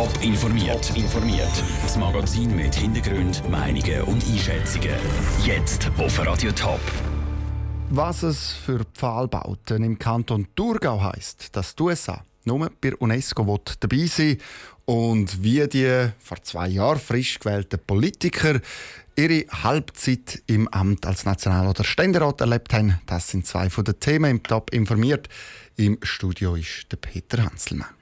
Top informiert. informiert. Das Magazin mit Hintergrund, Meinungen und Einschätzungen. Jetzt auf Radio Top. Was es für Pfahlbauten im Kanton Thurgau heisst, dass die USA nur bei UNESCO dabei sein und wie die vor zwei Jahren frisch gewählten Politiker ihre Halbzeit im Amt als National- oder Ständerat erlebt haben, das sind zwei von den Themen im Top informiert. Im Studio ist der Peter Hanselmann.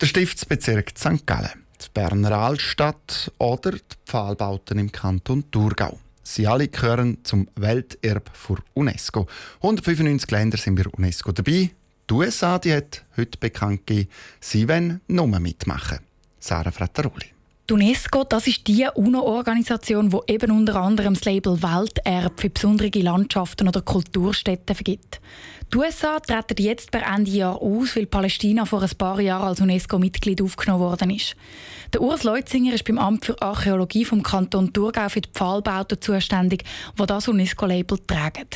Der Stiftsbezirk St. Gallen, die Berner Altstadt oder die Pfahlbauten im Kanton Thurgau. Sie alle gehören zum Welterbe für UNESCO. 195 Länder sind bei UNESCO dabei. Die USA die hat heute bekannt gegeben, sie wollen nur mitmachen. Sarah Frattaroli. Die UNESCO das ist die UNO-Organisation, die eben unter anderem das Label Welterbe für besondere Landschaften oder Kulturstätten vergibt. Die USA treten jetzt per Ende Jahr aus, weil Palästina vor ein paar Jahren als UNESCO-Mitglied aufgenommen worden ist. Der Urs Leutzinger ist beim Amt für Archäologie vom Kanton Thurgau für die Pfahlbauten zuständig, wo das UNESCO-Label tragen.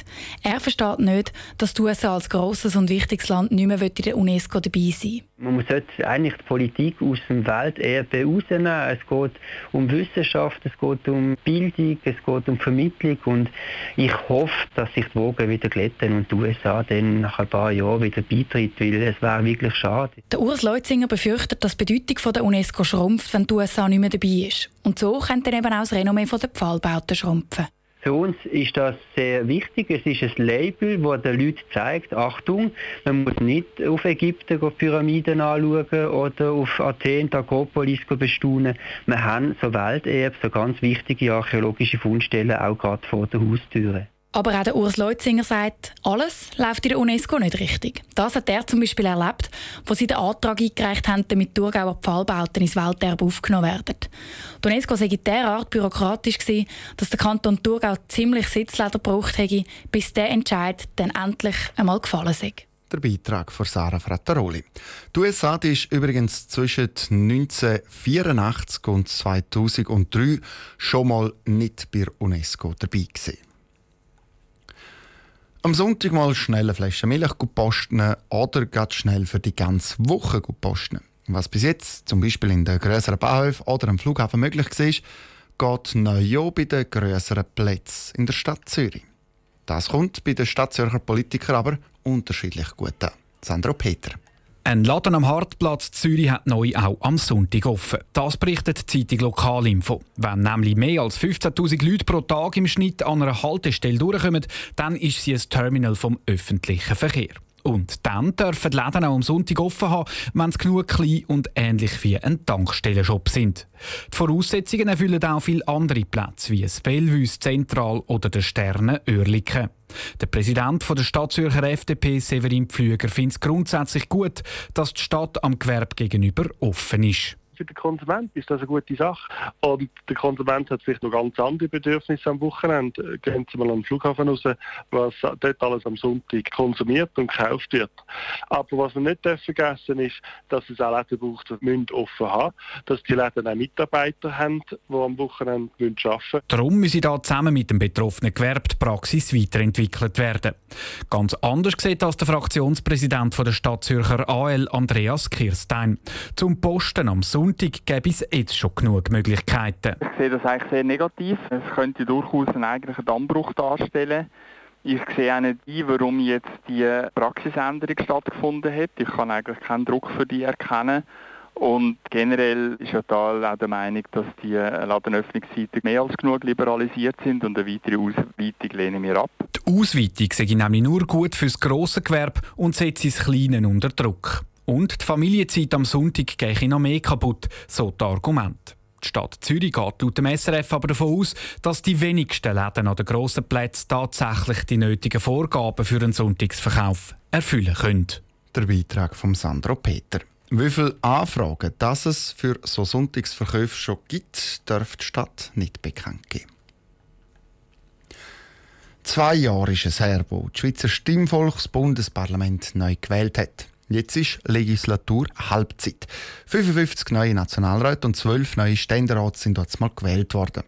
Er versteht nicht, dass die USA als grosses und wichtiges Land nicht mehr in der UNESCO dabei sein Man muss eigentlich die Politik aus dem Welterbe rausnehmen. Es geht um Wissenschaft, es geht um Bildung, es geht um Vermittlung und ich hoffe, dass sich die Wogen wieder glätten und die USA dann nach ein paar Jahren wieder beitritt, weil es wäre wirklich schade. Der Urs Leutzinger befürchtet, dass die Bedeutung der UNESCO schrumpft, wenn die USA nicht mehr dabei ist. Und so könnte dann eben auch das Renommee der Pfahlbauten schrumpfen. Für uns ist das sehr wichtig. Es ist ein Label, das den Leuten zeigt, Achtung, man muss nicht auf Ägypten Pyramiden anschauen oder auf Athen die Akropolis bestaunen. Wir haben so Welterbe, so ganz wichtige archäologische Fundstellen auch gerade vor der Haustüre. Aber auch der Urs Leutzinger sagt, alles läuft in der UNESCO nicht richtig. Das hat er zum Beispiel erlebt, wo sie den Antrag eingereicht haben, damit Thurgauer Pfahlbauten ins Welterbe aufgenommen werden. Die UNESCO sei derart bürokratisch gewesen, dass der Kanton Thurgau ziemlich Sitzleder gebraucht hätte, bis der Entscheid dann endlich einmal gefallen sei der Beitrag von Sarah Frattaroli. Die USA die ist übrigens zwischen 1984 und 2003 schon mal nicht bei UNESCO dabei gewesen. Am Sonntag mal schnell eine Flasche Milch posten oder ganz schnell für die ganze Woche posten. Was bis jetzt zum Beispiel in den grösseren Bahnhöfen oder am Flughafen möglich war, geht neu bei den grösseren Plätzen in der Stadt Zürich. Das kommt bei den Stadtzürcher Politikern aber unterschiedlich gut an. Sandro Peter. Ein Laden am Hartplatz Zürich hat neu auch am Sonntag offen. Das berichtet die Zeitung Lokalinfo. Wenn nämlich mehr als 15.000 Leute pro Tag im Schnitt an einer Haltestelle durchkommen, dann ist sie ein Terminal vom öffentlichen Verkehr. Und dann dürfen die Läden auch am Sonntag offen haben, wenn sie genug klein und ähnlich wie ein Tankstellenshop sind. Die Voraussetzungen erfüllen auch viele andere Plätze, wie das Bellevue, Zentral oder der Sterne Oerlikon. Der Präsident der Stadtzürcher FDP, Severin Pflüger, findet es grundsätzlich gut, dass die Stadt am Gewerbe gegenüber offen ist für den Konsument ist das eine gute Sache. Und der Konsument hat vielleicht noch ganz andere Bedürfnisse am Wochenende. Gehen Sie mal am Flughafen raus, was dort alles am Sonntag konsumiert und gekauft wird. Aber was wir nicht vergessen ist, dass es auch Läden braucht, die offen haben dass die Läden auch Mitarbeiter haben, die am Wochenende arbeiten müssen. Darum müssen da zusammen mit dem betroffenen Gewerbe die Praxis weiterentwickelt werden. Ganz anders sieht das der Fraktionspräsident der Stadt Zürcher AL, Andreas Kirstein. Zum Posten am Sonntag Sonntag gäbe es jetzt schon genug Möglichkeiten. Ich sehe das eigentlich sehr negativ. Es könnte durchaus einen eigentlichen Dammbruch darstellen. Ich sehe auch nicht ein, warum jetzt die Praxisänderung stattgefunden hat. Ich kann eigentlich keinen Druck für die erkennen. Und generell ist ja da auch der Meinung, dass die Ladenöffnungszeiten mehr als genug liberalisiert sind und eine weitere Ausweitung lehnen wir ab. Die Ausweitung sei nämlich nur gut für das grosse Gewerbe und setzt das Kleine unter Druck. Und die Familienzeit am Sonntag gehe noch mehr kaputt, so das Argument. Die Stadt Zürich geht laut dem SRF aber davon aus, dass die wenigsten Läden an den grossen Plätzen tatsächlich die nötigen Vorgaben für einen Sonntagsverkauf erfüllen können. Der Beitrag von Sandro Peter. Wie viele Anfragen dass es für so Sonntagsverkäufe schon gibt, darf die Stadt nicht bekannt geben. Zwei Jahre ist es her, wo das Schweizer Stimmvolksbundesparlament neu gewählt hat. Jetzt ist Legislatur Halbzeit. 55 neue Nationalräte und 12 neue Ständerats sind dort mal gewählt worden.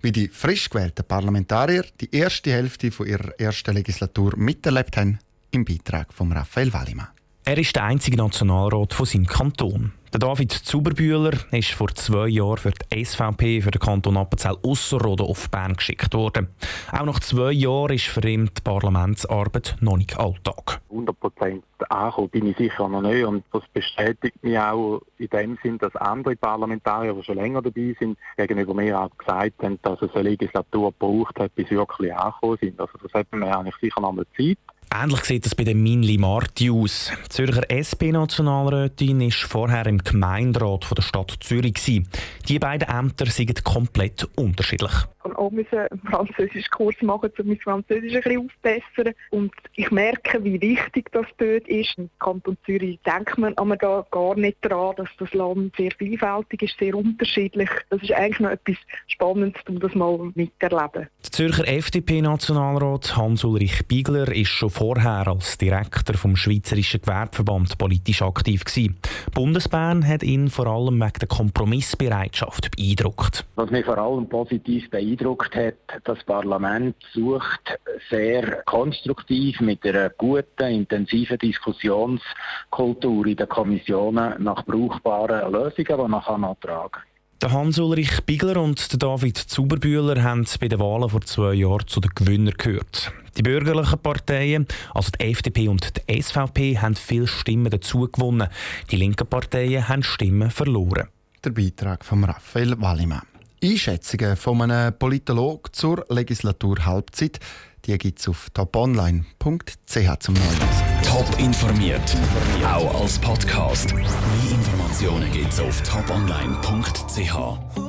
Wie die frisch gewählten Parlamentarier die erste Hälfte von ihrer ersten Legislatur miterlebt haben, im Beitrag von Raphael Wallimann. Er ist der einzige Nationalrat von seinem Kanton. Der David Zuberbühler ist vor zwei Jahren für die SVP für den Kanton Appenzell Ausserrhoden auf Bern geschickt worden. Auch nach zwei Jahren ist für ihn die Parlamentsarbeit noch nicht Alltag. 100 Prozent angekommen bin ich sicher noch nicht und das bestätigt mich auch in dem Sinn, dass andere Parlamentarier, die schon länger dabei sind, gegenüber mir auch gesagt haben, dass es eine Legislatur gebraucht hat, bis wirklich angekommen sind. Also das hat mir eigentlich sicher noch mal Zeit. Ähnlich sieht es bei der Minli Marti aus. Die Zürcher SP-Nationalrätin war vorher im Gemeinderat der Stadt Zürich. Gewesen. Die beiden Ämter sind komplett unterschiedlich. Ich musste auch einen französischen Kurs machen, um mein Französisch ein bisschen aufzubessern. Und ich merke, wie wichtig das dort ist. Im Kanton Zürich denkt man aber da gar nicht daran, dass das Land sehr vielfältig ist, sehr unterschiedlich. Das ist eigentlich noch etwas Spannendes, um das mal miterleben. Der Zürcher FDP-Nationalrat Hans-Ulrich Biegler ist schon vorher als Direktor vom Schweizerischen Gewerbeverband politisch aktiv gewesen. Bundesbahn hat ihn vor allem wegen der Kompromissbereitschaft beeindruckt. Was mich vor allem positiv beeindruckt hat, das Parlament sucht sehr konstruktiv mit einer guten, intensiven Diskussionskultur in den Kommissionen nach brauchbaren Lösungen, die man tragen kann. Der Hans-Ulrich Bigler und der David Zuberbühler haben bei den Wahlen vor zwei Jahren zu den Gewinnern gehört. Die bürgerlichen Parteien, also die FDP und die SVP, haben viele Stimmen dazu gewonnen. Die linken Parteien haben Stimmen verloren. Der Beitrag von Raphael Wallimann. Einschätzungen von einem Politologen zur Legislaturhalbzeit die gibt es auf toponline.ch zum Nachlesen. Top informiert, auch als Podcast. Mehr Informationen gibt es auf toponline.ch.